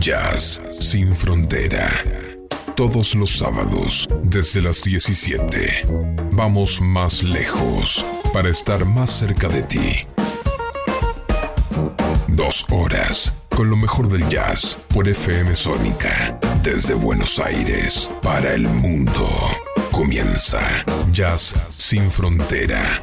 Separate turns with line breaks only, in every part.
Jazz sin frontera. Todos los sábados, desde las 17. Vamos más lejos para estar más cerca de ti. Dos horas con lo mejor del jazz por FM Sónica. Desde Buenos Aires para el mundo. Comienza Jazz sin frontera.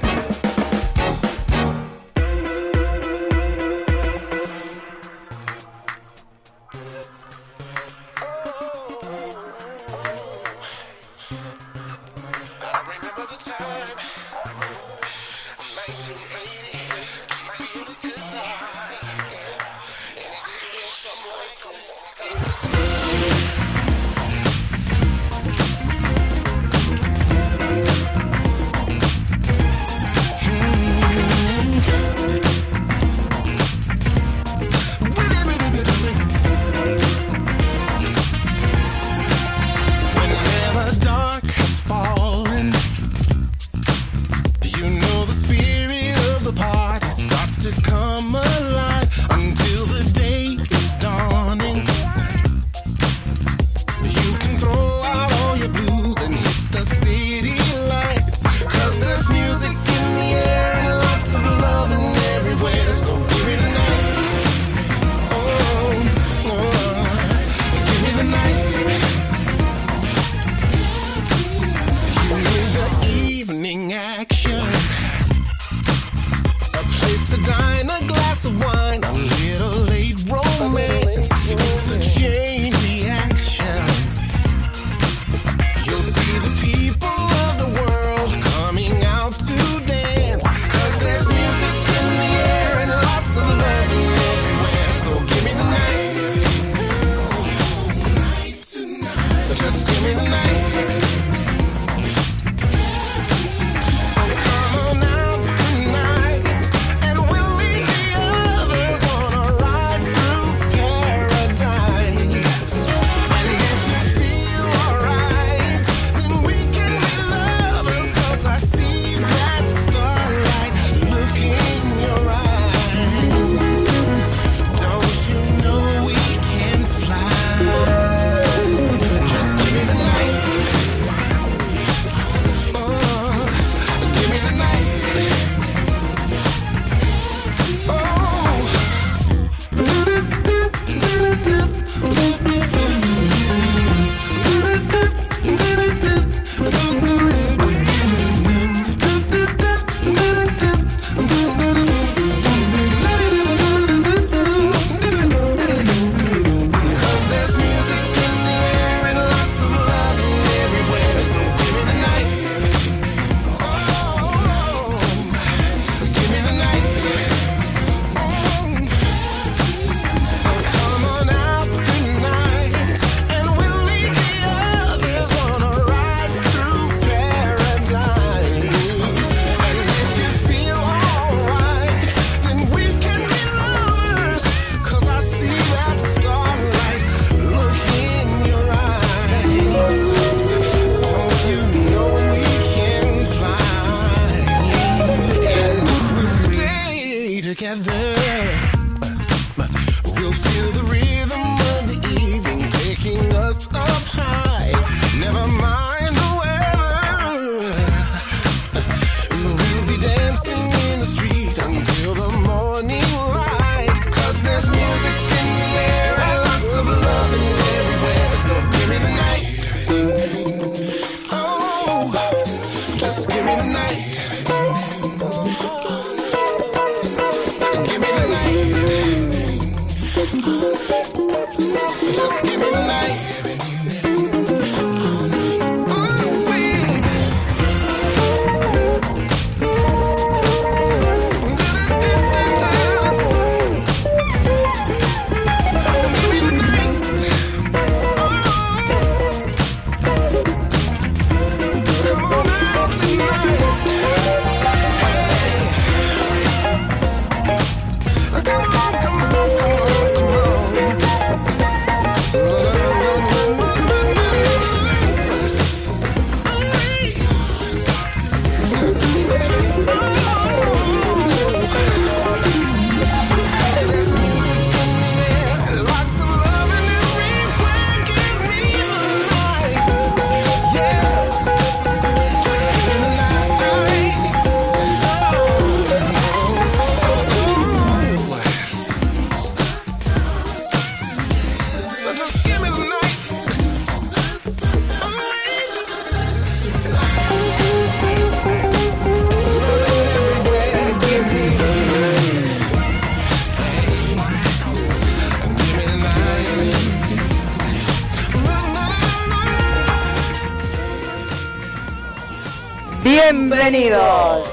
Bienvenidos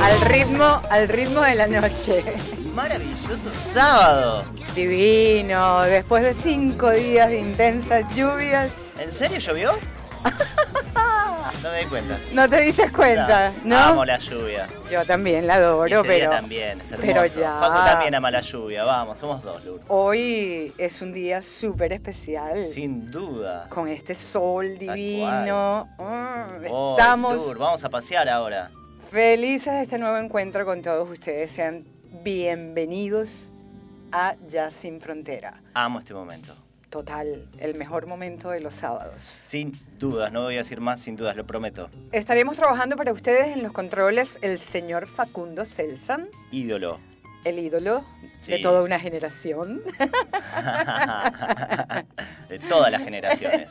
al ritmo, al ritmo de la noche.
Maravilloso sábado.
Divino, después de cinco días de intensas lluvias.
¿En serio llovió? No me di cuenta.
¿No te diste cuenta? ¿No?
Amo la lluvia.
Yo también la adoro, pero
también, es hermoso.
pero ya.
Facu también ama la lluvia, vamos, somos dos, Lur.
hoy es un día súper especial.
Sin duda.
Con este sol divino. Mm,
Oh,
estamos
Lur, vamos a pasear ahora.
felices de este nuevo encuentro con todos ustedes. Sean bienvenidos a Ya Sin Frontera.
Amo este momento.
Total, el mejor momento de los sábados.
Sin dudas, no voy a decir más sin dudas, lo prometo.
Estaremos trabajando para ustedes en los controles el señor Facundo Selsan,
Ídolo.
el ídolo de toda una generación.
de todas las generaciones.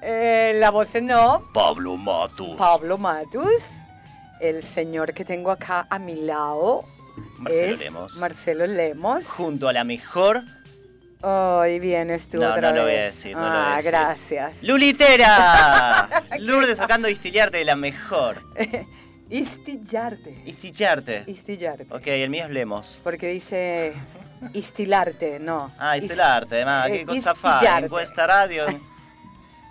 Eh, la voz en off,
Pablo Matus.
Pablo Matus. El señor que tengo acá a mi lado
Marcelo
es
Lemos.
Marcelo Lemos.
Junto a la mejor
Hoy vienes tú
No,
otra
no lo voy a decir, no lo voy a
ah,
decir.
gracias.
Lulitera. Lourdes sacando distillarte de la mejor.
Istillarte.
Istillarte.
Istillarte.
Ok, el mío es Lemos.
Porque dice istilarte, no.
Ah,
Is-
Estelarte, además,
eh,
qué cosa fácil.
istillarte.
Encuesta radio.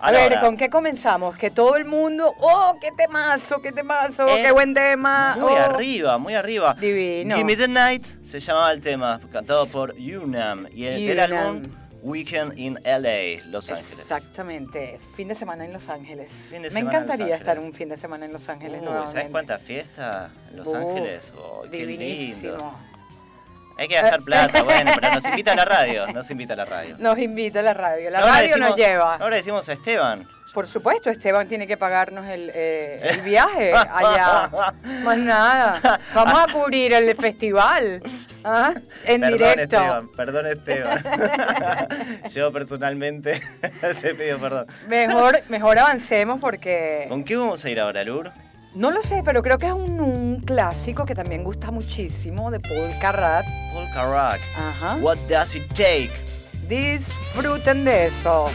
A ver, ¿con qué comenzamos? Que todo el mundo, oh, qué temazo, qué temazo,
Eh,
qué buen tema.
Muy
oh.
arriba, muy arriba.
Divino.
The Night se llamaba el tema, cantado por Unam. Y el, del álbum Weekend in LA, Los Ángeles.
Exactamente. Fin de semana en Los Ángeles.
Fin de
Me
en
encantaría estar un fin de semana en Los Ángeles
Uy. ¿Sabes cuánta fiesta en Los
Uh,
Ángeles? Oh, qué lindo. Hay que gastar plata, bueno, pero nos invita a la radio. Nos invita a la radio.
Nos invita la radio. La
Ahora
radio nos lleva.
Ahora decimos a Esteban.
Por supuesto, Esteban tiene que pagarnos el, eh, el viaje allá. Más nada. Vamos a cubrir el festival. ¿ah? En
perdón,
directo.
Esteban, perdón, Esteban. Yo personalmente te pido perdón.
Mejor, mejor avancemos porque...
¿Con qué vamos a ir ahora, Lur?
No lo sé, pero creo que es un, un clásico que también gusta muchísimo de Paul Carrat.
Polka Rock.
Ajá.
What does it take?
Disfruten de eso.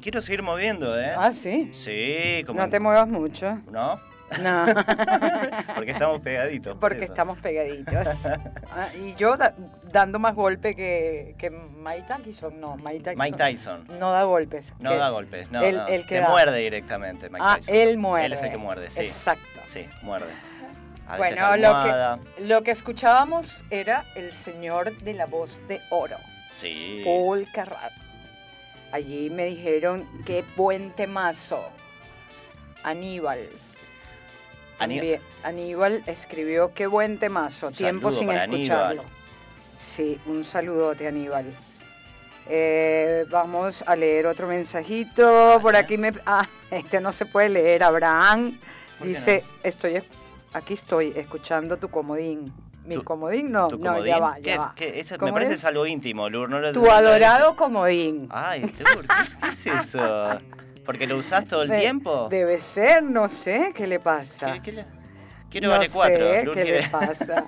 Me quiero seguir moviendo, ¿eh?
Ah, sí.
Sí, como...
No te muevas mucho.
¿No?
No.
Porque estamos pegaditos. por
Porque estamos pegaditos. Ah, y yo da- dando más golpe que, que Mike Tyson. No, Mike Tyson.
Mike Tyson.
No da golpes.
No da golpes, no,
el-
no.
el que
Te
da.
muerde directamente, Mike
Ah,
Tyson.
él muerde.
Él es el que muerde, sí.
Exacto.
Sí, muerde. A veces
Bueno, lo que, lo que escuchábamos era el señor de la voz de oro,
Sí.
Paul Carrat. Allí me dijeron qué buen temazo. Aníbal.
Aní-
También- Aníbal escribió qué buen temazo.
Un
Tiempo sin escucharlo.
Aníbal.
Sí, un saludote, Aníbal. Eh, vamos a leer otro mensajito. Por aquí me. Ah, este no se puede leer. Abraham
¿Por qué
dice: Estoy. es- Aquí estoy, escuchando tu comodín. ¿Mi
Tu-
comodín? No,
¿Tu
no,
comodín?
ya va,
¿Qué
ya
es?
va.
¿Qué? Eso me
¿Cómo
parece
es?
algo íntimo, Lur. No lo-
Tu
no
adorado comodín.
Ay, Lur, ¿qué, qué es eso? ¿Porque lo usás todo el
De-
tiempo?
Debe ser, no sé, ¿qué le pasa?
¿Qué- qué le- Quiero
no
vale cuatro.
sé, ¿qué le pasa?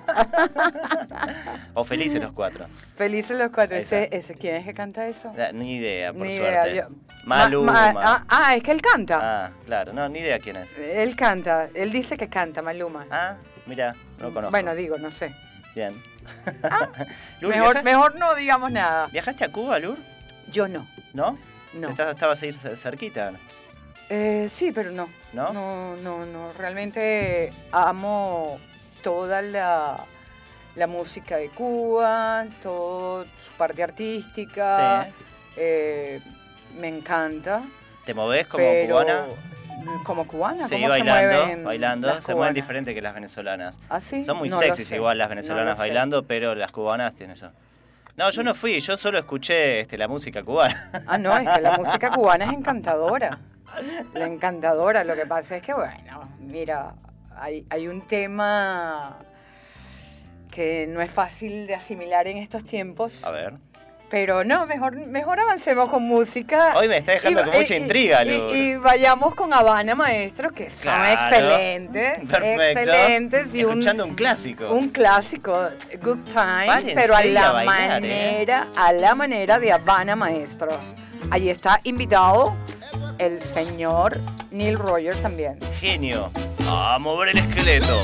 o felices los cuatro.
Felices los cuatro. Ese, ese, ¿Quién es que canta eso?
Ni idea, por
Ni idea,
suerte.
yo-
Maluma.
Ma- ma- ah, ah, es que él canta.
Ah, claro, no, ni idea quién es.
Él canta, él dice que canta, Maluma.
Ah, mira, no lo conozco.
Bueno, digo, no sé.
Bien.
Ah,
Lur,
mejor,
¿viaja-
mejor no digamos nada.
¿Viajaste a Cuba, Lur?
Yo no,
¿No?
no.
Estabas ahí cer- cerquita.
Eh, sí, pero no.
¿No?
No, no, no. Realmente amo toda la, la música de Cuba, toda su parte artística.
Sí.
Eh, me encanta.
¿Te movés como cubana?
¿Como cubana?
Sí,
¿Cómo
bailando,
se mueven
bailando. Se mueven diferente que las venezolanas.
¿Ah, sí?
Son muy
No
sexys igual las venezolanas bailando, pero las cubanas tienen eso. No, yo no fui, yo solo escuché este, la música cubana.
Ah, no, es que la música cubana es encantadora. La encantadora. Lo que pasa es que, bueno, mira, hay, hay un tema que no es fácil de asimilar en estos tiempos.
A ver.
Pero no, mejor, mejor avancemos con música.
Hoy me está dejando
Y-
con mucha
y-
intriga,
y,
Lur.
y vayamos con Habana, maestros, que son
Claro.
excelentes.
Perfecto.
Excelentes. Y un,
Escuchando un clásico.
un clásico, Good Time, pero a la
a bailar, ¿eh?
manera, a la manera de Habana, maestro. Allí está invitado el señor Neil Rogers también.
Genio. A mover el esqueleto.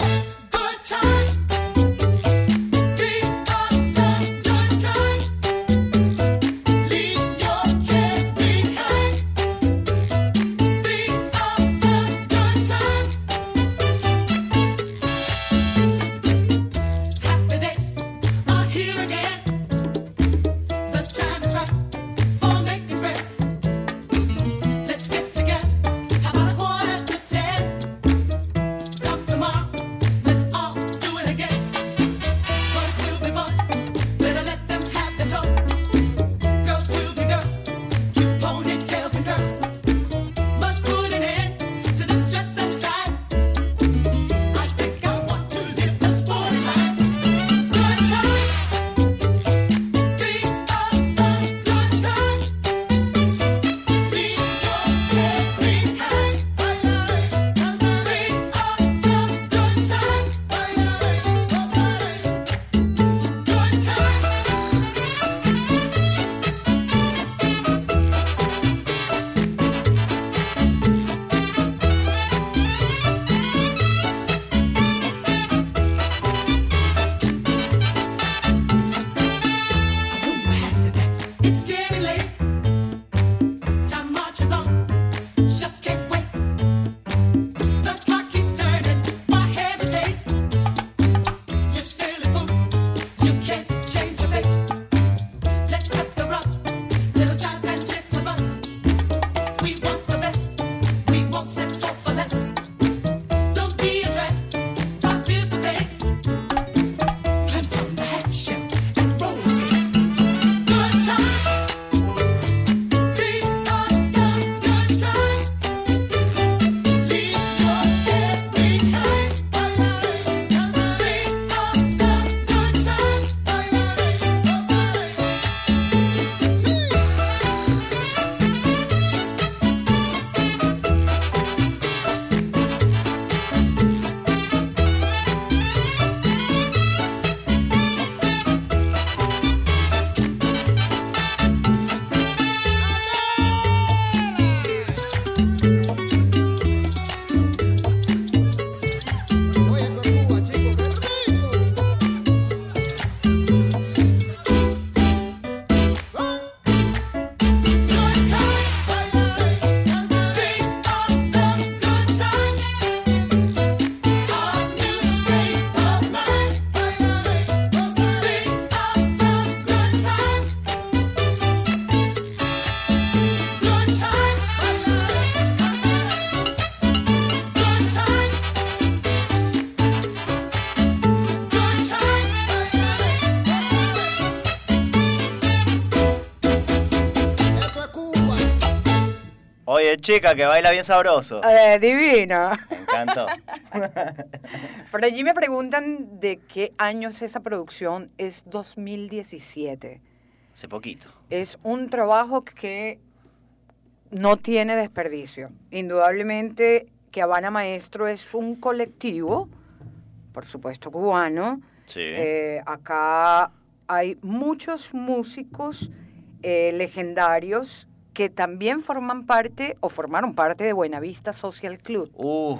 Chica, que baila bien sabroso.
Eh, divino.
Me encantó.
Por allí me preguntan de qué año es esa producción. Es 2017.
Hace poquito.
Es un trabajo que no tiene desperdicio. Indudablemente que Habana Maestro es un colectivo, por supuesto cubano.
Sí.
Eh, acá hay muchos músicos eh, legendarios que también forman parte o formaron parte de Buenavista Social Club.
Uf,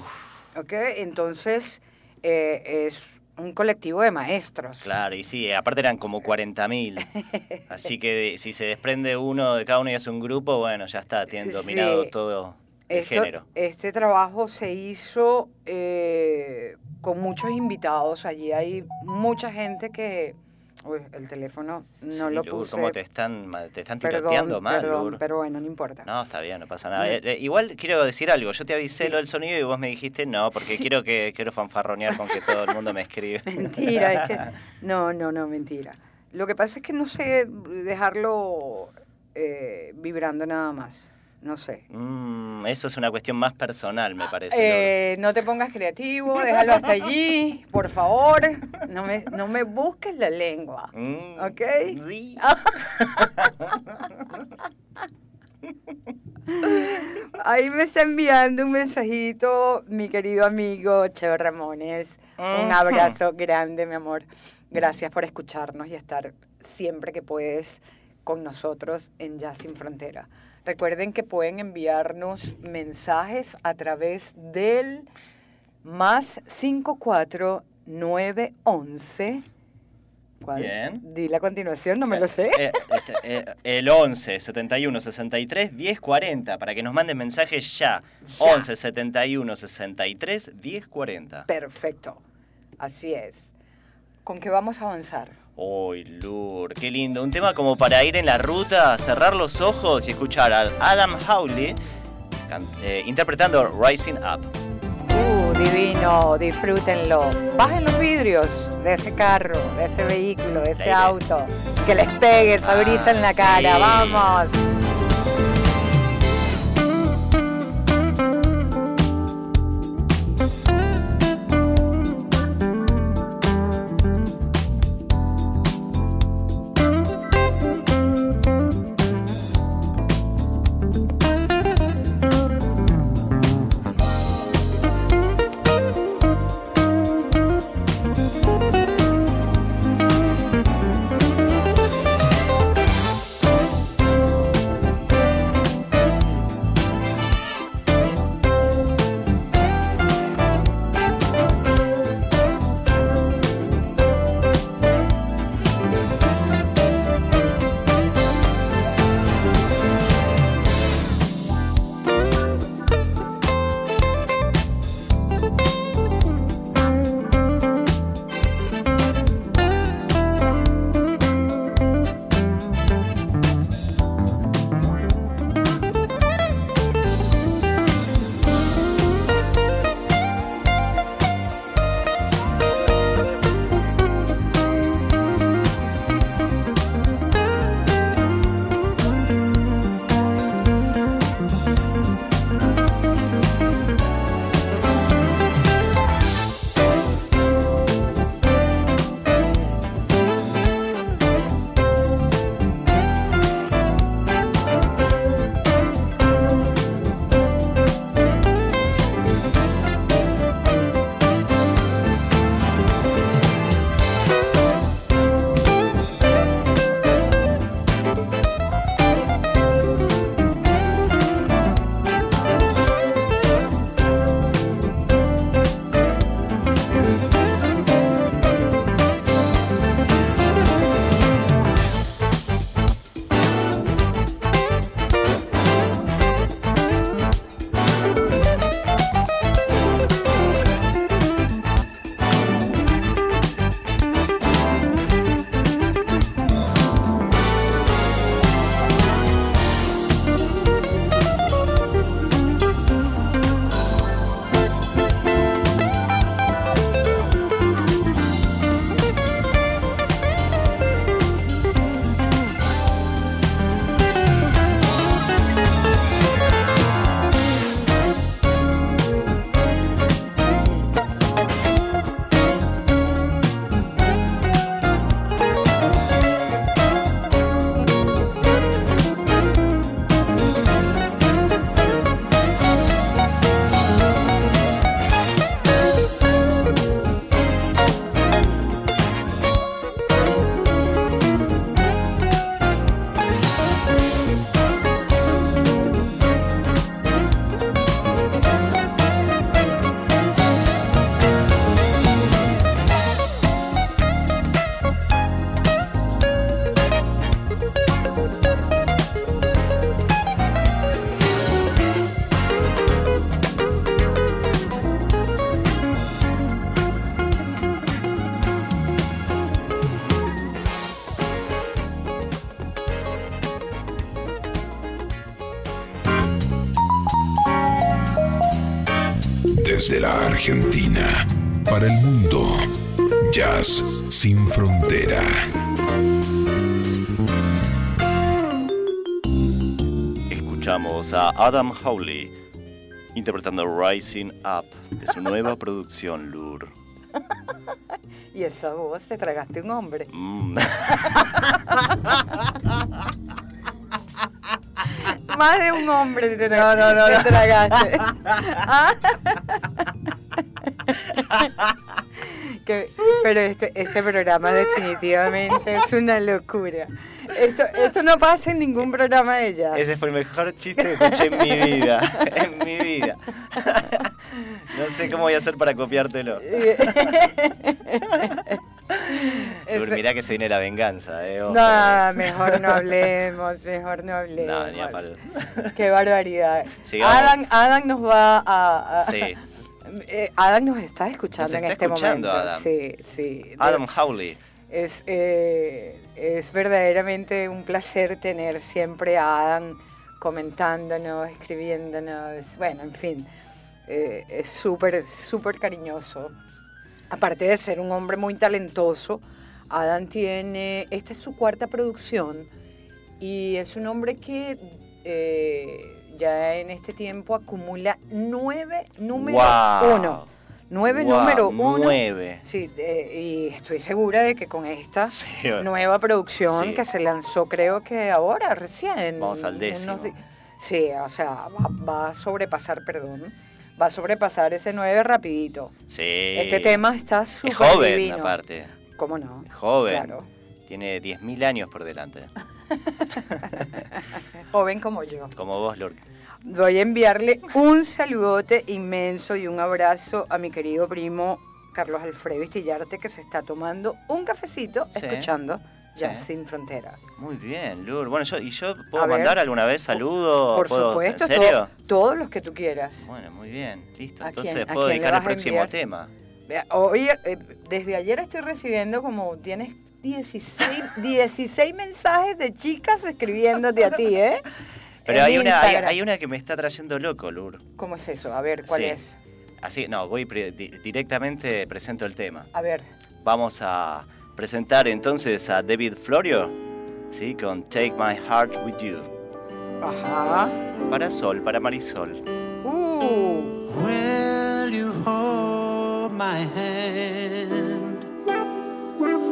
¿ok? Entonces eh, es un colectivo de maestros.
claro, y sí, aparte eran como 40.000. Así que si se desprende uno de cada uno y hace un grupo, bueno, ya está, tienen dominado
Sí.
todo el
Esto-
género.
Este trabajo se hizo eh, con muchos invitados. Allí hay mucha gente que... Uy, el teléfono no
Sí,
lo puse.
¿Cómo te están, te están
Perdón,
tiroteando mal,
perdón, pero bueno, no importa.
No, está bien, no pasa nada. Eh, eh, igual quiero decir algo. Yo te avisé
Sí.
lo del sonido y vos me dijiste no, porque
Sí.
quiero que quiero fanfarronear con que todo el mundo me escribe.
Mentira, es que... No, no, no, mentira. Lo que pasa es que no sé dejarlo eh, vibrando nada más. No sé.
Mm, eso es una cuestión más personal, me parece.
Eh, no te pongas creativo, déjalo hasta allí, por favor. No me, no me busques la lengua.
Mm,
¿ok?
sí.
Ahí me está enviando un mensajito mi querido amigo Cheo Ramones. Un abrazo grande, mi amor. Gracias por escucharnos y estar siempre que puedes con nosotros en Jazz Sin Frontera. Recuerden que pueden enviarnos mensajes a través del más 54911. ¿Cuál?
Bien.
Dile a continuación, no me lo sé.
Eh, este, eh, el 11 71 63 10 40 para que nos manden mensajes ya.
Ya.
11 71 63 10 40.
Perfecto. Así es. ¿Con qué vamos a avanzar?
Uy, Lur, qué lindo. Un tema como para ir en la ruta, cerrar los ojos y escuchar al Adam Howley eh, interpretando Rising Up.
Uh, divino, disfrútenlo. Bajen los vidrios de ese carro, de ese vehículo, de ese auto. Que les pegue el
Ah,
en la cara.
sí.
¡Vamos!
Argentina para el mundo. Jazz sin frontera.
Escuchamos a Adam Howley interpretando Rising Up de su nueva producción Lur.
Y esa voz, te tragaste un hombre.
Mm.
Más de un hombre te, no, no, no, te tragaste. Ah. Que- pero este, este programa definitivamente es una locura. Esto, esto no pasa en ningún programa de jazz.
Ese fue el mejor chiste que escuché en mi vida. En mi vida. No sé cómo voy a hacer para copiártelo. Mirá que se viene la venganza, eh. ojo.
No, mejor no hablemos, mejor no hablemos.
No, ni a palo.
Qué barbaridad. Adam, Adam nos va a... a-
Sí.
Eh, Adam nos está escuchando
Nos
en
está
este
escuchando,
momento.
Adam.
Sí, sí.
Adam Howley.
Es, eh, es verdaderamente un placer tener siempre a Adam comentándonos, escribiéndonos, bueno, en fin, eh, es súper, súper cariñoso. Aparte de ser un hombre muy talentoso, Adam tiene, esta es su cuarta producción y es un hombre que eh, ya en este tiempo acumula nueve número
Wow.
uno. Nueve
Wow,
número uno.
nueve.
Sí, eh, y estoy segura de que con esta
Sí,
nueva producción
Sí.
que se lanzó creo que ahora, recién.
Vamos al décimo.
Sí, o sea, va, va a sobrepasar, perdón, va a sobrepasar ese 9 rapidito.
Sí.
Este tema está súper
Es joven,
divino.
aparte.
¿Cómo no?
Es joven.
Claro,
Tiene 10.000 años por delante.
joven como yo.
Como vos, Lurk.
Voy a enviarle un saludote inmenso y un abrazo a mi querido primo Carlos Alfredo Istillarte que se está tomando un cafecito
Sí.
escuchando Ya
Sí.
Sin Frontera.
Muy bien, Lur. Bueno, yo, ¿y yo puedo
A ver.
mandar alguna vez saludos?
Por
¿Puedo-
supuesto,
¿En serio?
to- todos los que tú quieras.
Bueno, muy bien, listo.
¿A
Entonces puedo dedicar el próximo tema.
Hoy, eh, desde ayer estoy recibiendo como tienes 16, 16 mensajes de chicas escribiéndote a ti, ¿eh?
Pero hay una, hay, una que me está trayendo loco, Lur.
¿Cómo es eso? A ver, ¿cuál
Sí.
es?
Así, no, voy pre- di- directamente, presento el tema.
A ver.
Vamos a presentar entonces a David Florio, ¿sí? Con Take My Heart With You.
Ajá.
Para Sol, para Marisol.
Uh.
Will you hold my hand?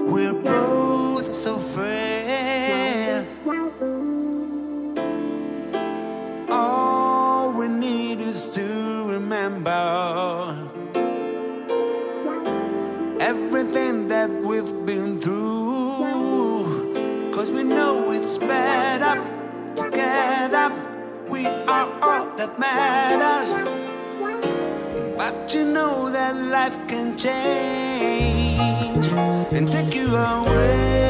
We're both so frail. Is to remember everything that we've been through. Cause we know it's better together. We are all that matters. But you know that life can change and take you away.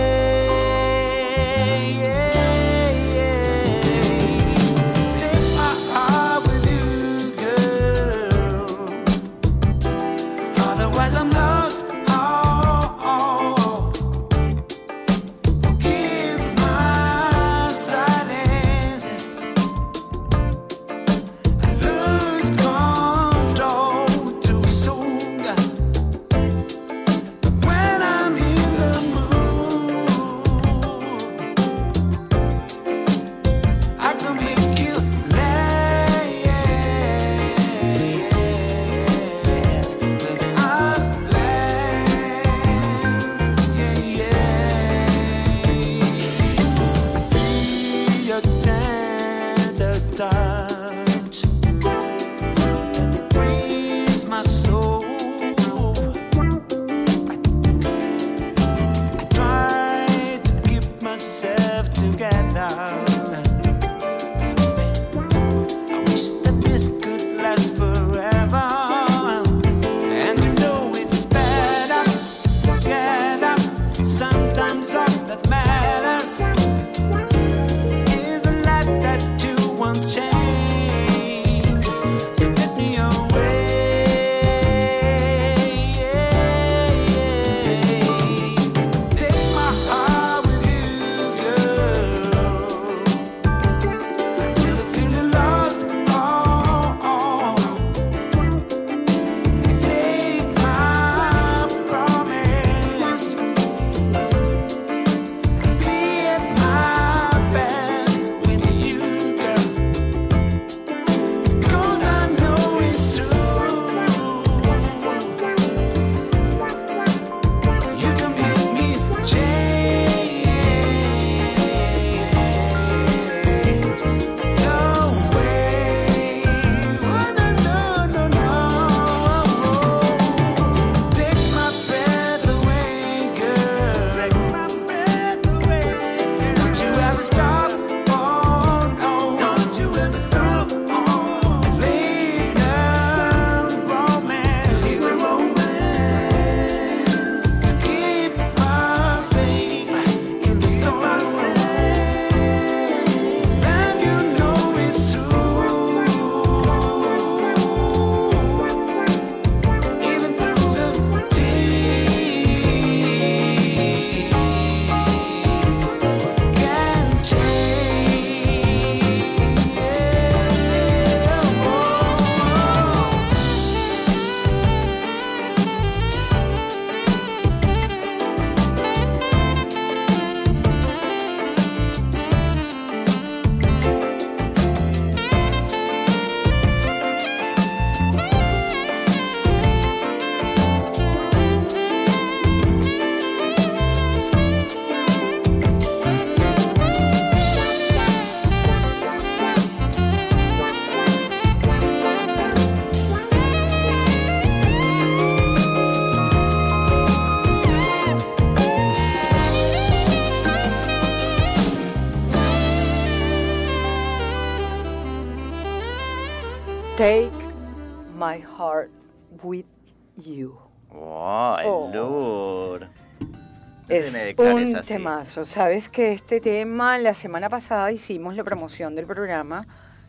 Temazo. Sabes que este tema, la semana pasada hicimos la promoción del programa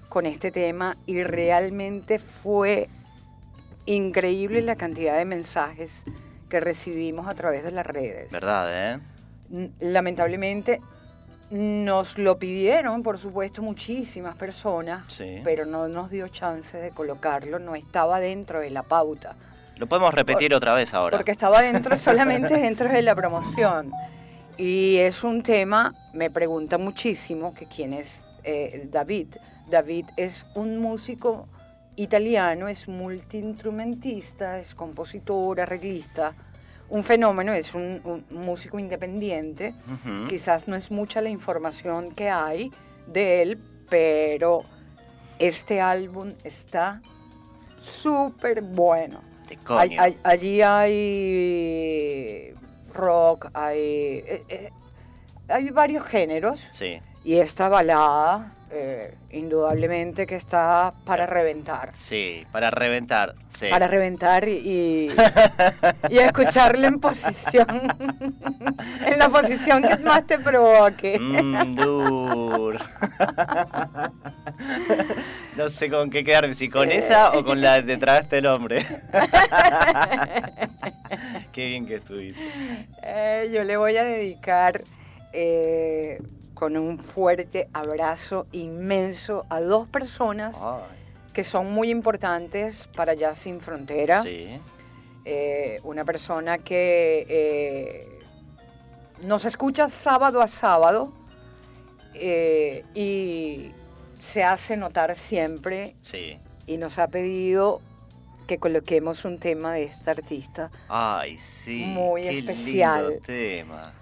con este tema y realmente fue increíble la cantidad de mensajes que recibimos a través de las redes.
¿Verdad, eh?
Lamentablemente nos lo pidieron, por supuesto, muchísimas personas,
Sí.
pero no nos dio chance de colocarlo, no estaba dentro de la pauta.
Lo podemos repetir otra vez ahora.
Porque estaba dentro solamente dentro de la promoción. Y es un tema, me pregunta muchísimo que quién es eh, David. David es un músico italiano, es multiinstrumentista, es compositor, arreglista, un fenómeno, es un, un músico independiente. Quizás no es mucha la información que hay de él, pero este álbum está súper bueno. Allí hay rock, hay, eh, eh, hay varios géneros
Sí.
Y esta balada eh, indudablemente que está para reventar.
Sí, para reventar. Sí.
Para reventar y, y escucharla en posición, en la posición que más te provoque.
Mm, dur. no sé con qué quedarme, si con esa o con la de tragaste el hombre. qué bien que estuviste.
Eh, yo le voy a dedicar eh, con un fuerte abrazo inmenso a dos personas
Ay,
que son muy importantes para Jazz Sin Frontera.
sí.
Eh, una persona que eh, nos escucha sábado a sábado eh, y se hace notar siempre
Sí.
y nos ha pedido que coloquemos un tema de esta artista.
Ay, sí.
Muy
qué
especial.
lindo tema.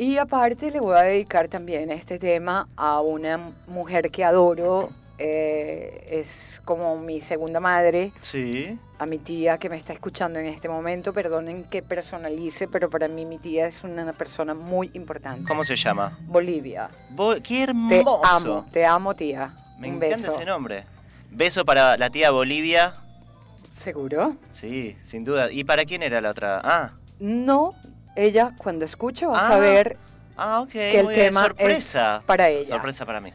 Y aparte le voy a dedicar también este tema a una mujer que adoro, eh, es como mi segunda madre,
Sí.
a mi tía que me está escuchando en este momento, perdonen que personalice, pero para mí mi tía es una persona muy importante.
¿Cómo se llama?
Bolivia.
Bo- ¡Qué
Te amo, te amo tía.
Me
Un
encanta
beso.
ese nombre. Beso para la tía Bolivia.
¿Seguro?
Sí, sin duda. ¿Y para quién era la otra? Ah,
No, ella cuando escuche va a
Ah,
saber
ah, ok.
que el tema
sorpresa.
es para ella.
Sorpresa para mí.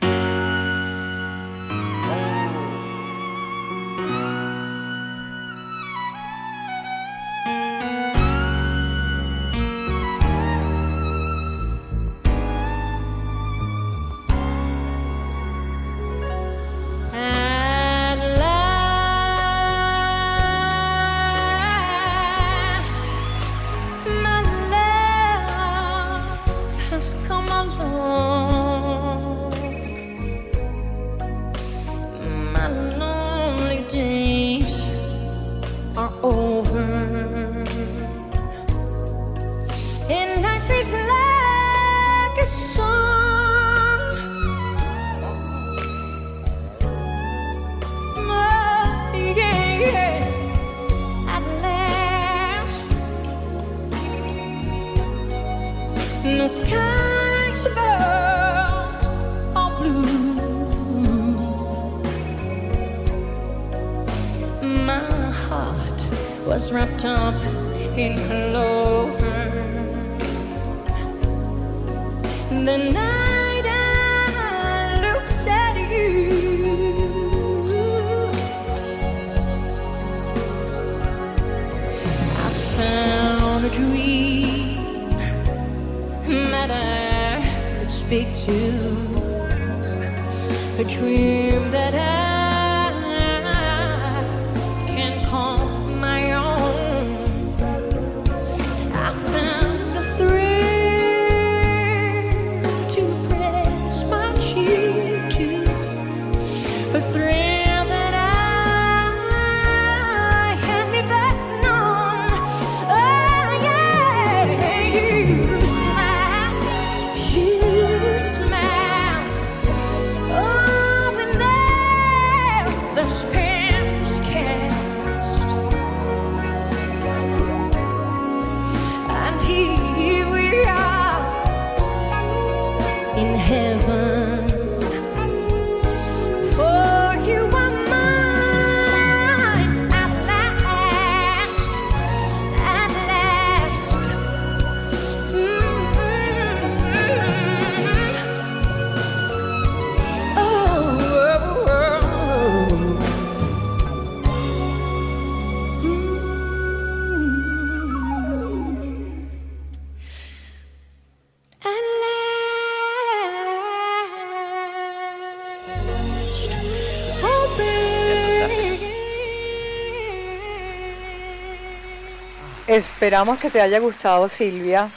Esperamos que te haya gustado Silvia.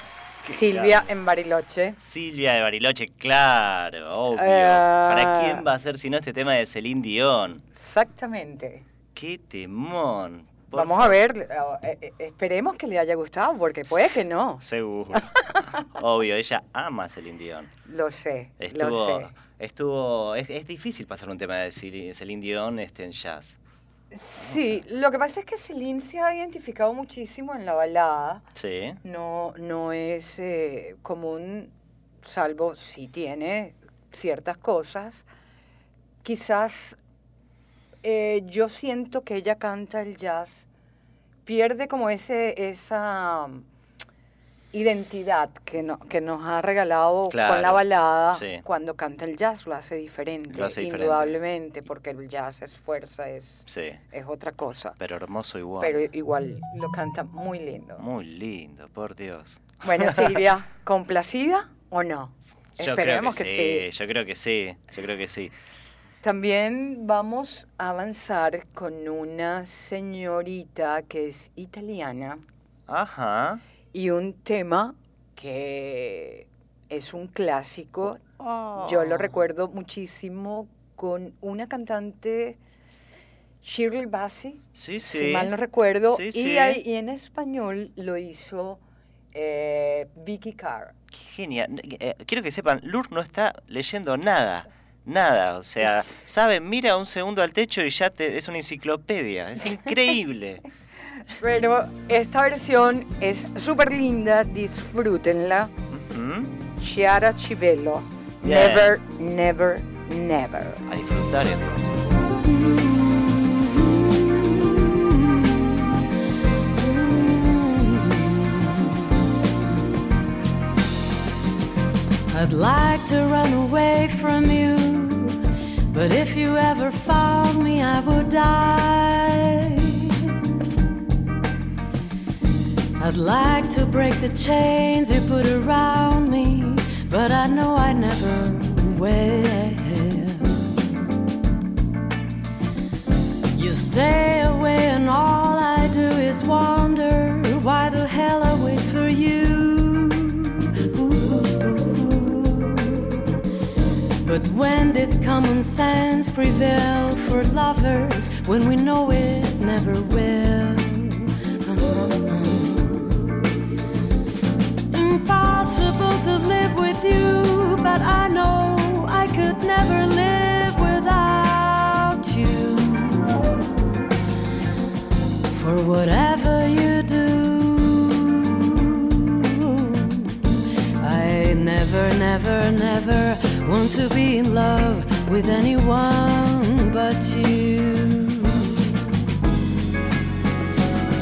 Qué
Silvia
grande.
en Bariloche.
Silvia de Bariloche, claro, obvio.
Ah.
¿Para quién va a ser si no este tema de Celine Dion?
Exactamente.
¡Qué temón! Por
Vamos a ver, eh, eh, esperemos que le haya gustado, porque puede que no.
Seguro. obvio, ella ama a Celine Dion.
Lo sé, lo
Estuvo,
sé.
estuvo, es, es difícil pasar un tema de Celi- Celine Dion este, en jazz.
Sí, lo que pasa es que Celine se ha identificado muchísimo en la balada.
Sí.
No, no es eh, común, salvo si tiene ciertas cosas. Quizás eh, yo siento que ella canta el jazz, pierde como ese, esa identidad que, no- que nos ha regalado con la balada
sí.
cuando canta el jazz, lo hace diferente,
Lo hace diferente.
indudablemente, porque el jazz es fuerza, es,
Sí.
es otra cosa.
Pero hermoso igual.
Pero igual lo canta muy lindo.
Muy lindo, por Dios.
Bueno, Silvia, ¿complacida o no?
Yo
Esperemos
creo
que,
que,
sí.
Yo creo que sí, yo creo que sí.
También vamos a avanzar con una señorita que es italiana
Ajá.
Y un tema que es un clásico. Yo lo recuerdo muchísimo con una cantante, Shirley Bassey,
Sí, sí.
si mal no recuerdo,
Sí,
y, en español lo hizo eh, Vicky Carr.
Genial. Eh, quiero que sepan, Lur no está leyendo nada. Nada, o sea, sabe, mira un segundo al techo y ya te, es una enciclopedia. Es increíble.
Pero esta versión es súper linda, disfrútenla. Chiara Chivello.
Bien.
Never, never, never.
A disfrutar entonces.
I'd like to run away from you, but if you ever found me, I would die. I'd like to break the chains you put around me, but I know I never will. You stay away, and all I do is wonder why the hell I wait for you. But when did common sense prevail for lovers when we know it never will? Impossible to live with you, but I know I could never live without you. For whatever you do, I never, never, never want to be in love with anyone but you.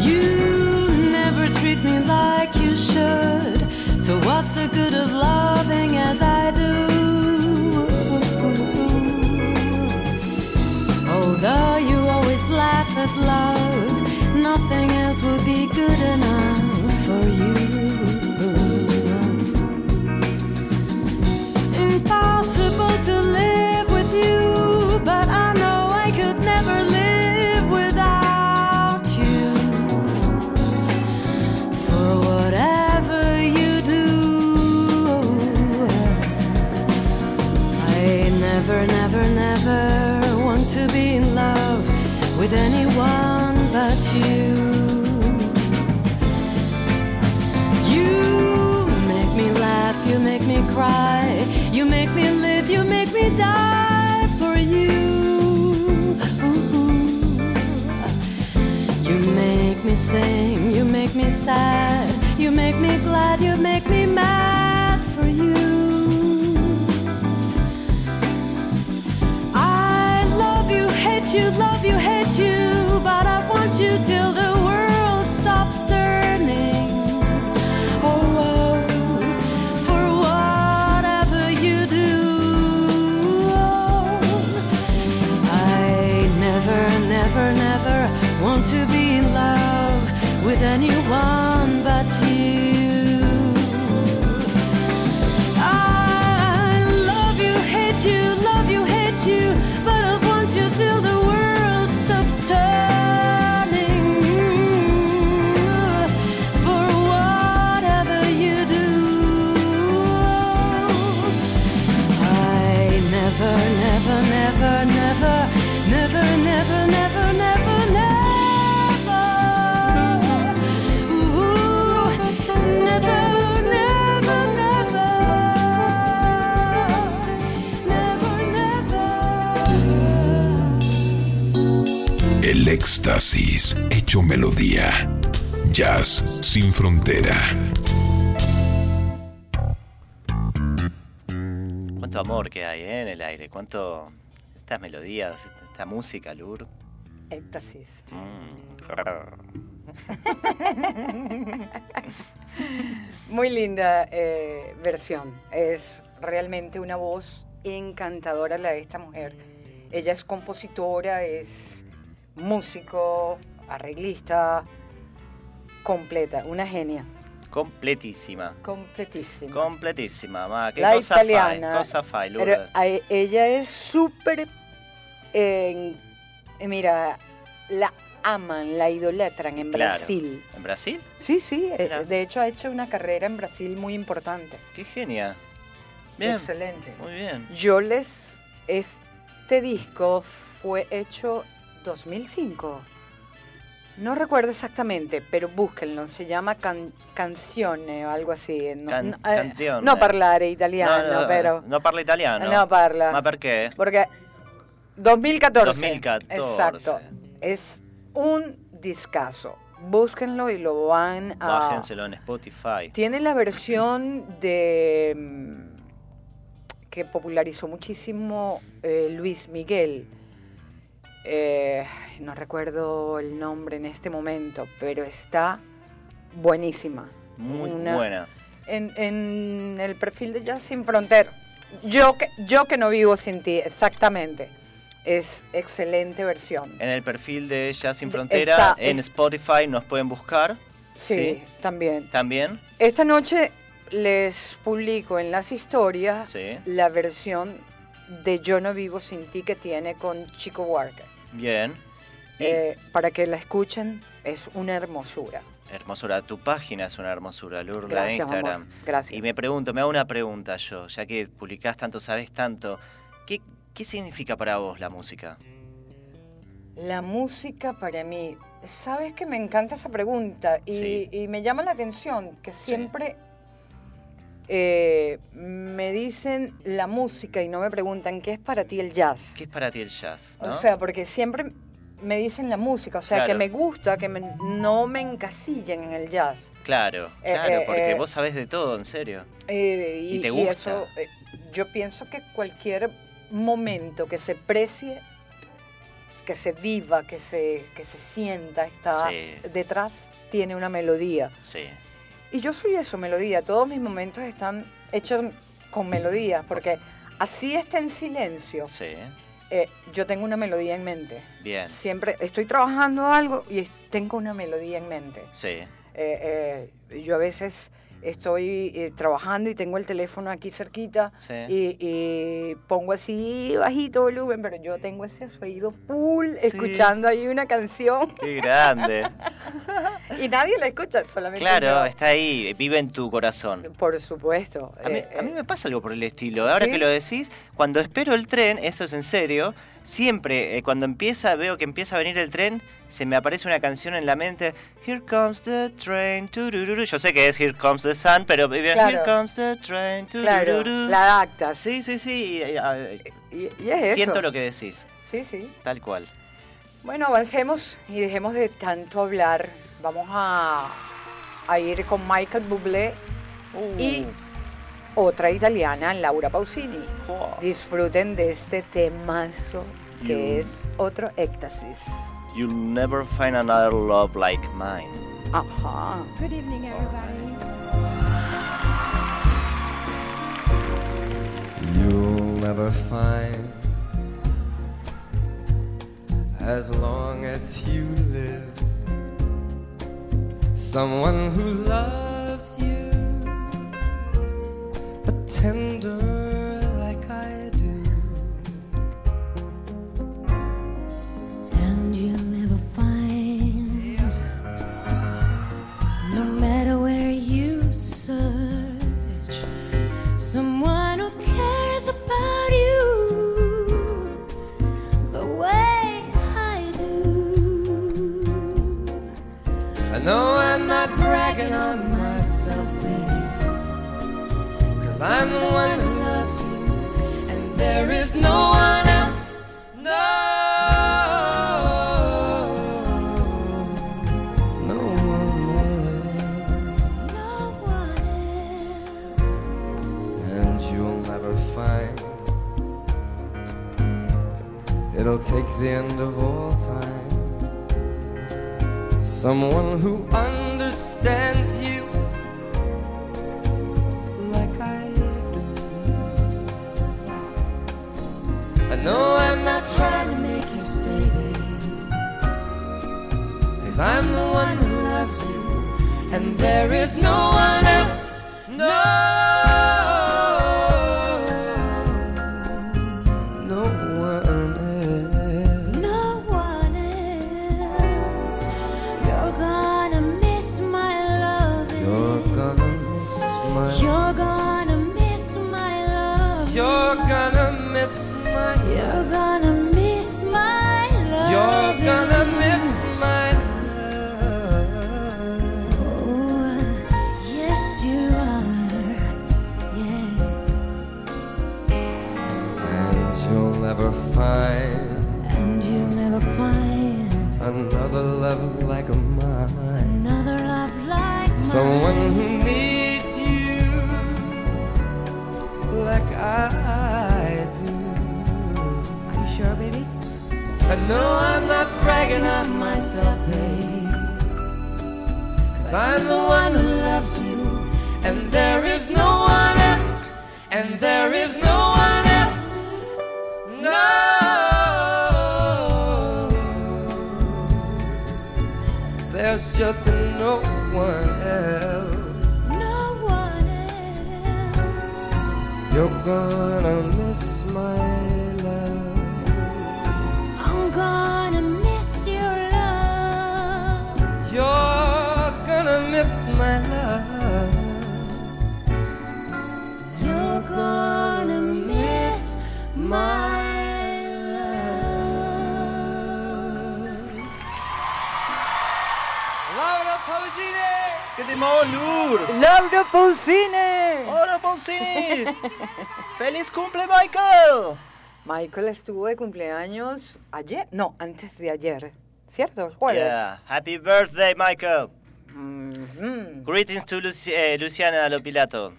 You never treat me like you. So what's the good of loving as I do? Although you always laugh at love, me sad, you make me glad, you make me mad for you. I love you, hate you, love you, hate you, but I want you till the
El éxtasis hecho melodía. Jazz sin frontera.
Cuánto amor que hay ¿eh? en el aire, cuánto. Estas melodías, esta música, Lur.
Éxtasis.
Mm.
Muy linda eh, versión. Es realmente una voz encantadora la de esta mujer. Ella es compositora, es músico, arreglista, completa, una genia,
Completísima.
completísima.
Completísima, ma. ¿Qué
la
cosa
italiana.
fai? Cosa fai,
pero a- ella es súper. eh, mira, la aman, la idolatran en
Claro.
Brasil.
¿En Brasil?
Sí, sí, eh,
Mira.
de hecho ha hecho una carrera en Brasil muy importante.
Qué genia. Bien.
Excelente.
Muy bien.
Yo les. Este disco fue hecho 2005. No recuerdo exactamente, pero búsquenlo. Se llama can- Canzone o algo así. No,
Can-
no, eh, no parlare italiano,
no, no,
pero.
no parla italiano.
No parla.
Ma perché?
Porque 2014.
2014.
Exacto. Es un discazo. Búsquenlo y lo van a.
Bájenselo en Spotify.
Tiene la versión de mm, que popularizó muchísimo eh, Luis Miguel. Eh, no recuerdo el nombre en este momento, pero está buenísima.
Muy
Una-
buena.
En, en el perfil de Jazz Sin Fronter. Yo que, yo que no vivo sin ti, exactamente. Es excelente versión.
En el perfil de Jazz Sin Frontera,
está-
en Spotify nos pueden buscar.
Sí, también.
También.
Esta noche les publico en las historias
Sí.
la versión de Yo no vivo sin ti que tiene con Chico Walker.
Bien.
Eh, para que la escuchen, es una hermosura.
hermosura, tu página es una hermosura, Lourdes, de
Gracias,
Instagram.
amor. Gracias.
Y me pregunto, me hago una pregunta yo, ya que publicás tanto, sabes tanto. ¿Qué, qué significa para vos la música?
La música para mí, sabes que me encanta esa pregunta y,
Sí.
y me llama la atención que siempre eh, me dicen la música y no me preguntan qué es para ti el jazz.
¿Qué es para ti el jazz?
O
no?
sea, porque siempre me dicen la música, o sea, que me gusta, que me- no me encasillen en el jazz.
Claro,
Eh,
claro,
eh,
porque
eh,
vos sabés de todo, en serio.
Eh,
¿Y te gusta?
eso, yo pienso que cualquier momento que se precie, que se viva, que se, que se sienta, está
Sí.
detrás, tiene una melodía.
Sí.
Y yo soy eso, melodía. Todos mis momentos están hechos con melodías, porque así está en silencio.
Sí,
eh, yo tengo una melodía en mente.
bien.
Siempre estoy trabajando algo y tengo una melodía en mente.
Sí,
Eh, eh, yo a veces estoy eh, trabajando y tengo el teléfono aquí cerquita
sí.
y, y pongo así bajito volumen, pero yo tengo ese oído full escuchando ahí una canción
Qué grande.
y nadie la escucha, solamente
claro,
yo.
está ahí, vive en tu corazón.
Por supuesto.
A mí,
eh,
a mí
eh,
me pasa algo por el estilo. Ahora
¿Sí?
que lo decís, cuando espero el tren, esto es en serio, siempre eh, cuando empieza, veo que empieza a venir el tren, se me aparece una canción en la mente. Here comes the train. turururu. Yo sé que es Here comes the sun, pero eh,
Claro.
Here comes the train.
claro,
turururu.
la adaptas.
Sí, sí, sí. eh, eh,
Y, y es
Siento
eso.
lo que decís,
Sí, sí.
tal cual.
Bueno, avancemos y dejemos de tanto hablar. Vamos a, a ir con Michael Bublé y otra italiana, Laura Pausini.
Wow.
Disfruten de este temazo que
You-
es otro éxtasis.
You'll never find another love like mine.
Ajá.
Good evening, everybody.
You'll never find as long as you live someone who loves tender like I do.
And you'll never find, no matter where you search, someone who cares about you the way I do. I know I'm not bragging on the one who loves you, and there is no one else. No, no one else.
No one else.
and you'll never find it'll take the end
of all time
someone who understands Cause I'm the one who loves you, and there is no one else.
Michael
estuvo de cumpleaños ayer, no, antes de ayer, ¿cierto? Jueves.
Yeah. Happy birthday, Michael.
Mhm.
Greetings to Luci- eh, Luciana Lopilato.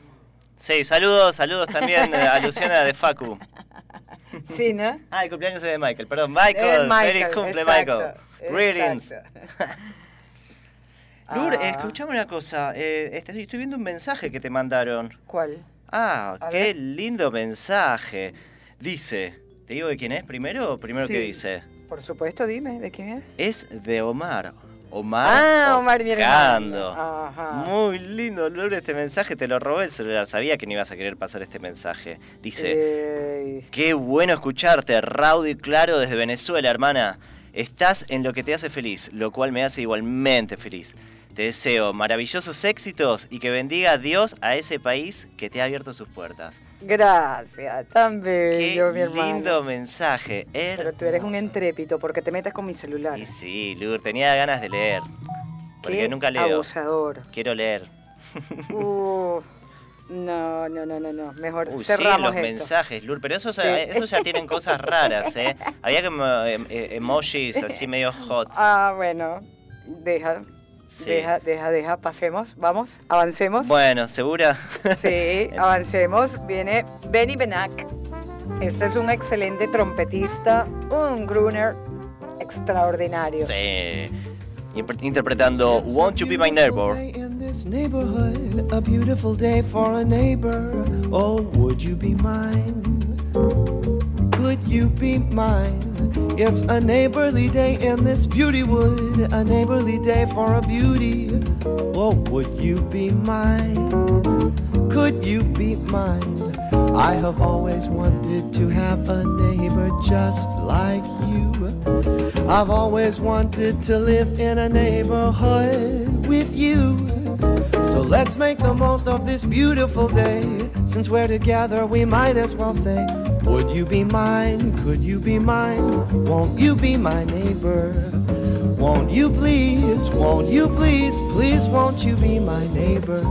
Sí, saludos, saludos también eh, a Luciana de Facu.
Sí, ¿no?
Ah, el cumpleaños es de Michael, perdón. Michael, feliz cumple,
exacto,
Michael. Greetings. Lur,
Ah.
escuchame una cosa. eh, este- estoy viendo un mensaje que te mandaron.
¿Cuál?
Ah,
A
qué
ver.
lindo mensaje. Dice, ¿te digo de quién es primero o primero
Sí.
qué dice?
Por supuesto, dime, ¿de quién es?
Es de Omar. Omar.
Ah, Omar, mi. Ajá.
Muy lindo, Lur, este mensaje. Te lo robé el celular. Sabía que no ibas a querer pasar este mensaje. Dice,
Eh,
qué bueno escucharte, raudo y claro desde Venezuela, hermana. Estás en lo que te hace feliz, lo cual me hace igualmente feliz. Te deseo maravillosos éxitos y que bendiga a Dios a ese país que te ha abierto sus puertas.
Gracias, tan
Qué
bello, mi hermano.
lindo mensaje.
Pero tú eres un entrépito, porque te metes con mi celular.
Y sí, Lur, tenía ganas de leer. Porque
Qué
nunca leo.
abusador.
Quiero leer.
Uh, no, no, no, no, no. Mejor
Uy, sí,
cerramos
los
esto.
mensajes, Lur, pero esos,
Sí.
esos ya tienen cosas raras, ¿eh? Había como eh, eh, emojis así medio hot.
Ah, bueno, deja,
Sí.
deja, deja, deja, pasemos, vamos, avancemos.
Bueno, ¿segura?
Sí, avancemos. Viene Benny Benac. Este es un excelente trompetista, un crooner extraordinario.
Sí. Interpretando Won't You Be My Neighbor.
In this neighborhood, a beautiful day for a neighbor. Oh, would you be mine? Could you be mine? It's a neighborly day in this beauty wood, a neighborly day for a beauty. Oh, would you be mine? Could you be mine? I have always wanted to have a neighbor just like you. I've always wanted to live in a neighborhood with you. So let's make the most of this beautiful day. Since we're together, we might as well say, Would you be mine? Could you be mine? Won't you be my neighbor? Won't you please? Won't you please? Please, won't you be my neighbor?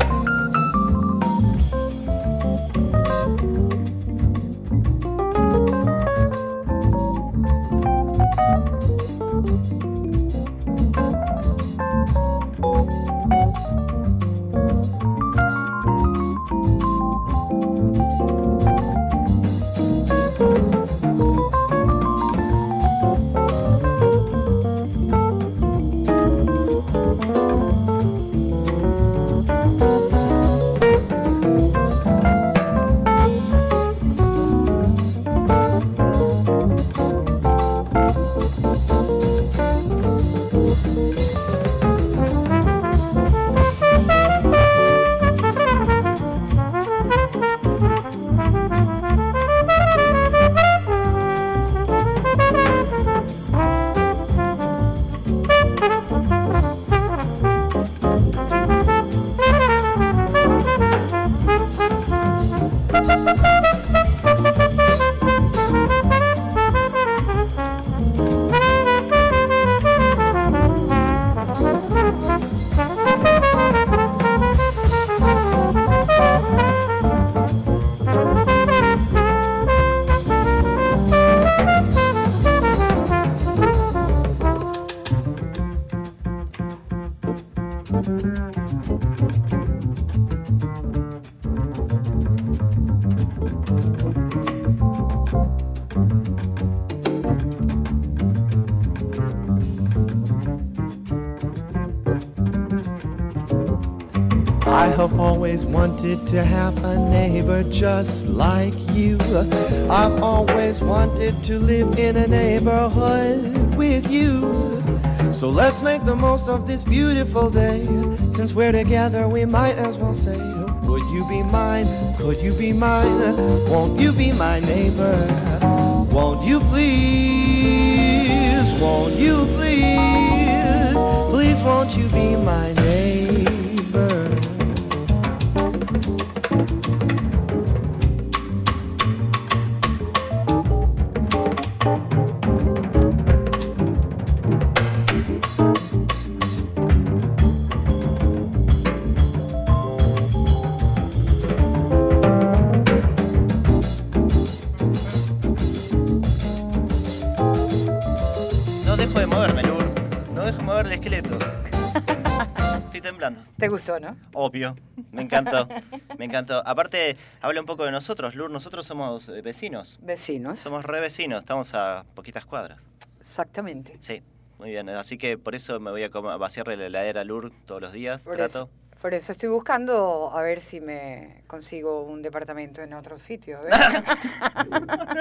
Always wanted to have a neighbor just like you. I've always wanted to live in a neighborhood with you. So let's make the most of this beautiful day. Since we're together, we might as well say, Would you be mine? Could you be mine? Won't you be my neighbor? Won't you please? Won't you please? Please, won't you be my neighbor?
Obvio. Me encantó. Me encantó. Aparte, habla un poco de nosotros, Lur. Nosotros somos eh, vecinos.
Vecinos.
Somos re vecinos. Estamos a poquitas cuadras.
Exactamente.
Sí. Muy bien. Así que por eso me voy a vaciarle la heladera a Lur todos los días.
Por
Trato.
eso, por eso estoy buscando a ver si me consigo un departamento en otro sitio. A ver,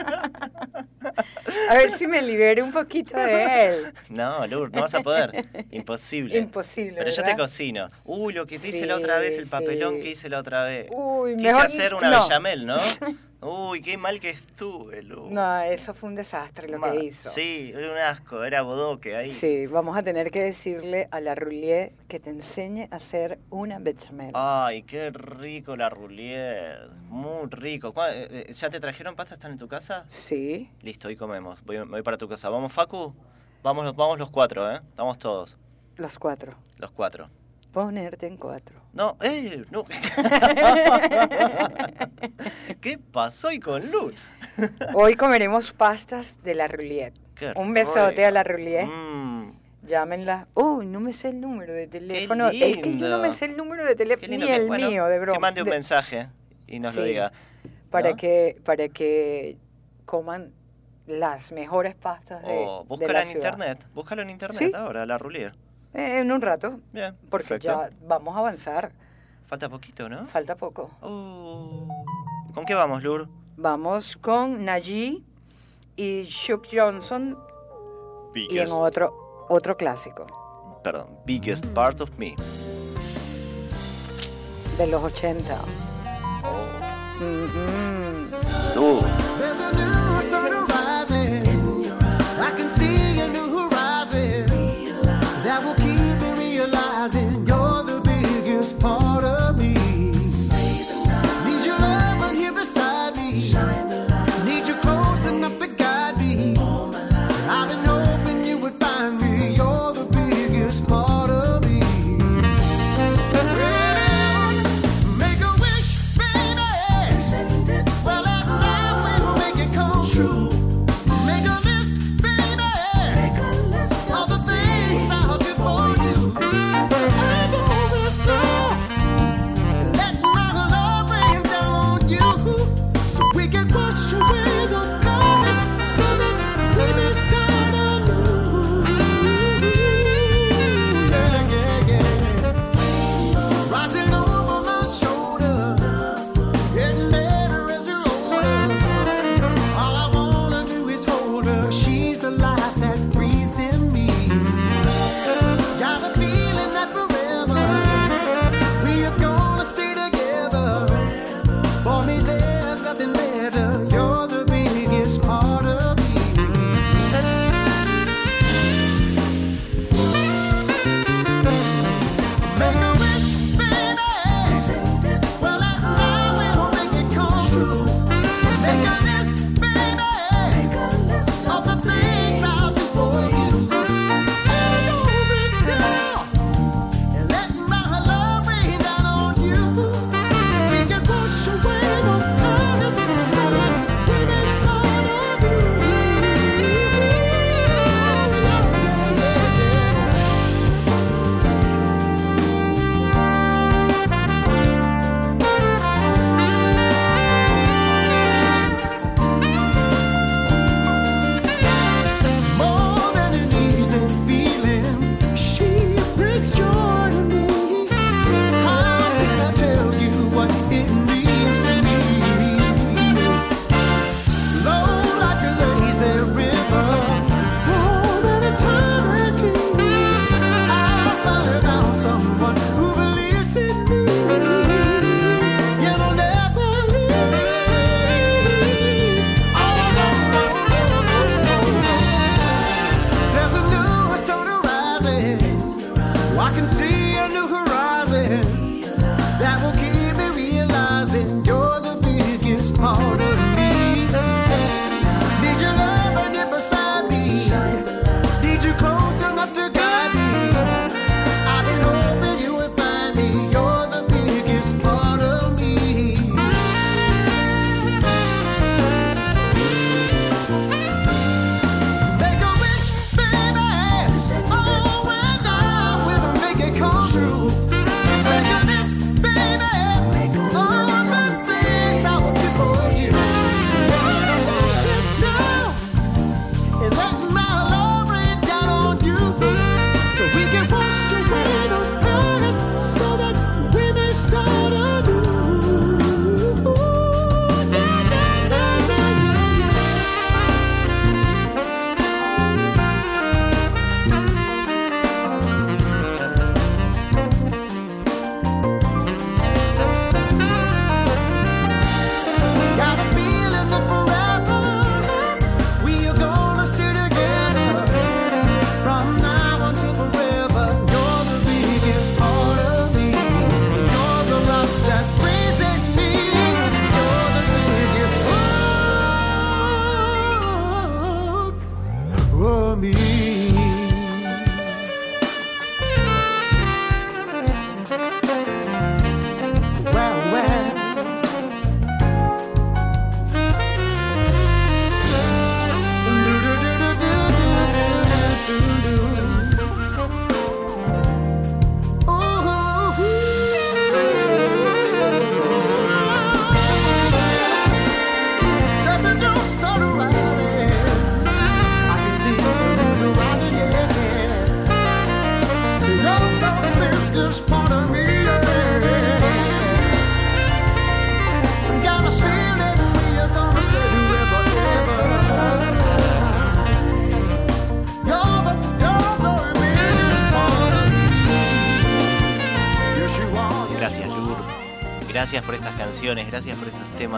A ver si me libere un poquito de él.
No, Lur, no vas a poder. Imposible.
Imposible.
Pero yo
¿verdad?
te cocino. Uy, lo que te hice
Sí,
la otra vez, el papelón
sí.
que hice la otra vez.
Uy,
Quise
mejor
hacer una
no.
bechamel, ¿no? Uy, qué mal que estuve, Lur.
No, eso fue un desastre lo
Ma-
que hizo.
Sí, era un asco, era bodoque ahí.
Sí, vamos a tener que decirle a la Roulier que te enseñe a hacer una bechamel.
Ay, qué rico la roulier. Muy rico. ¿Cuá- eh, eh, ¿Ya te trajeron pasta? ¿Están en tu casa?
Sí,
Listo, hoy comemos. Voy, me voy para tu casa. ¿Vamos, Facu? Vamos, los- vamos los cuatro, ¿eh? Vamos todos.
los cuatro.
Los cuatro.
Ponerte en cuatro.
No, eh, no. ¿Qué pasó hoy con Luz?
Hoy comeremos pastas de la Roulier.
Qué
Un besote a la Roulier.
Mm,
Llámenla. Uy, no me sé el número de teléfono. Es que yo no me sé el número de teléfono, ni el
bueno,
mío, de broma.
Que mande un
de-
mensaje y nos lo diga.
para
¿no?
que para que coman las mejores pastas de,
O
de
búscala
la
en
ciudad.
internet. Búscalo en internet
Sí.
ahora, la roulier.
Eh, en un rato,
Bien,
porque
perfecto.
ya vamos a avanzar.
Falta poquito, ¿no?
Falta poco.
Oh. ¿Con qué vamos, Lur?
Vamos con Najee y Shook Johnson y en otro otro clásico
Perdón, Biggest Part of Me.
de los 80. Mhm.
Lur.
There's a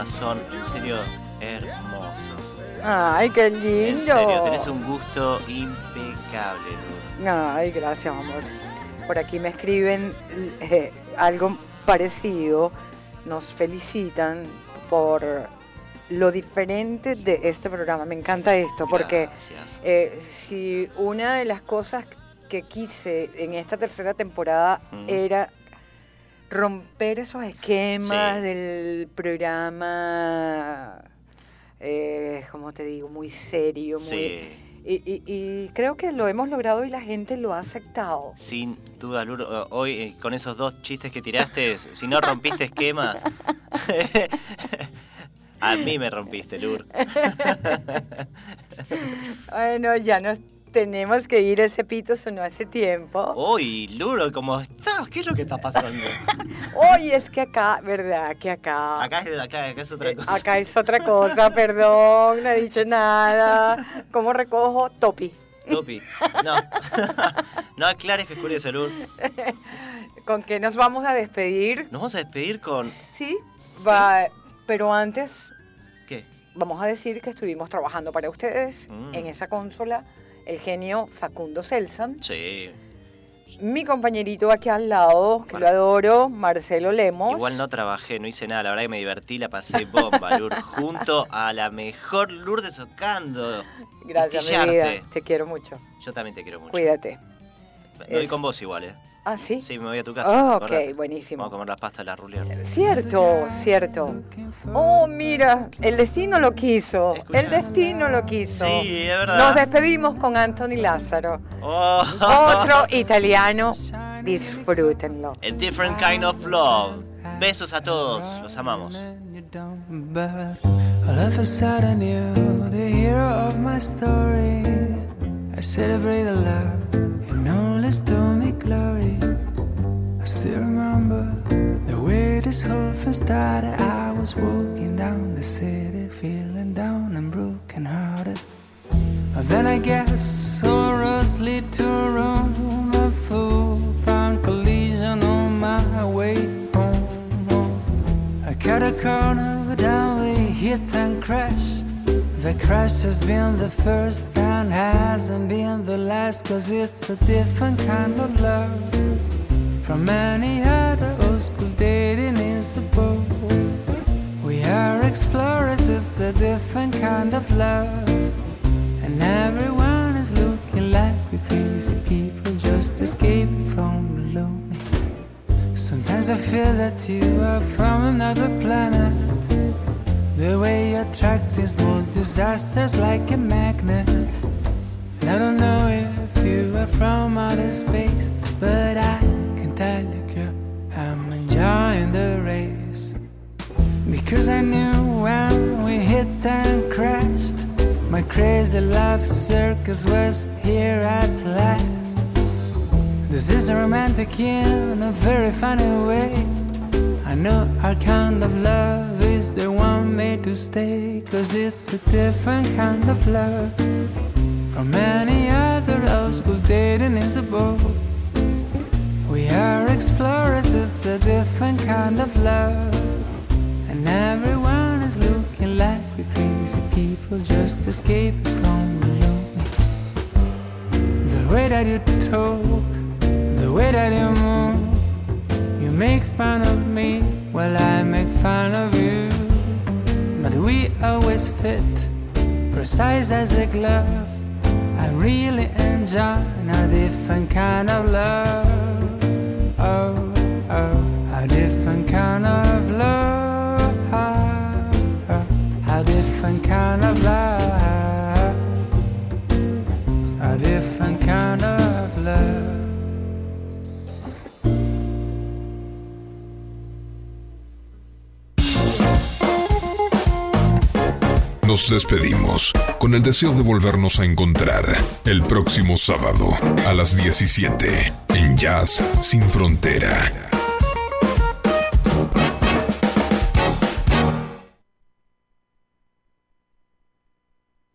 temas, son en serio hermosos.
Ay, qué lindo.
En serio, tenés un gusto impecable, Lur.
Ay, gracias, amor. Por aquí me escriben eh, algo parecido. Nos felicitan por lo diferente de este programa. Me encanta esto porque eh, si una de las cosas que quise en esta tercera temporada
Mm.
era romper esos esquemas
Sí.
del programa, eh, como te digo, muy serio, muy...
Sí.
Y, y- y creo que lo hemos logrado y la gente lo ha aceptado.
Sin duda, Lur, eh, hoy eh, con esos dos chistes que tiraste, si no rompiste esquemas, a mí me rompiste, Lur.
Bueno, ya nos tenemos que ir. El cepito sonó hace tiempo.
Uy, Lur, ¿cómo estás? ¿Qué es lo que está pasando?
Hoy es que acá, ¿verdad? Que acá.
Acá es, acá, acá es otra cosa.
Acá es otra cosa, perdón, no he dicho nada. ¿Cómo recojo? Topi.
Lupi, no. no aclares que es curioso, Lur.
¿Con qué nos vamos a despedir?
Nos vamos a despedir con...
Sí, va, pero antes
¿Qué?
vamos a decir que estuvimos trabajando para ustedes
Mm.
en esa consola el genio Facundo Selsan,
Sí.
mi compañerito aquí al lado, que lo adoro, Marcelo Lemos.
Igual no trabajé, no hice nada, la verdad que me divertí, la pasé bomba, Lur, junto a la mejor Lourdes Socando.
Gracias, mi vida. Te quiero mucho.
Yo también te quiero mucho.
Cuídate.
Voy
Es-
con vos igual, ¿eh?
Ah, sí.
Sí, me voy a tu casa.
Oh, ok, buenísimo.
Vamos a comer la pasta de la ruler.
Cierto, cierto. Oh, mira, el destino lo quiso. El destino lo quiso.
Sí, es verdad.
Nos despedimos con Anthony Lázaro.
Oh.
Otro italiano. Disfrútenlo.
A different kind of love. Besos a todos, los amamos.
But all of a sudden you're the hero of my story. I celebrate the love its to me glory. I still remember the way this whole thing started. I was walking down the city, feeling down and broken hearted. Then I guess roads lead to. A fool found collision on my way home. I cut a corner, then we hit and crash. The crash has been the first and hasn't been the last, cause it's a different kind of love. From any other old school dating is the boat. We are explorers, it's a different kind of love. And everyone is looking like we crazy people just escaped from the lonely. Sometimes I feel that you are from another planet. The way you attract these small disasters like a magnet. And I don't know if you are from outer space, but I can tell you, girl, I'm enjoying the race. Because I knew when we hit and crashed, my crazy love circus was here at last. This is romantic in a very funny way. I know our kind of love is the one made to stay, cause it's a different kind of love. From any other old school dating is a. We are explorers, it's a different kind of love. And everyone is looking like we're crazy people just escaped from the lonely. The way that you talk, the way that you move, make fun of me while I make fun of you. But we always fit, precise as a glove. I really enjoy a different kind of love. Oh, oh, a different kind of love. Oh, oh, a different kind of love.
Nos despedimos con el deseo de volvernos a encontrar el próximo sábado a las 17 en Jazz Sin Frontera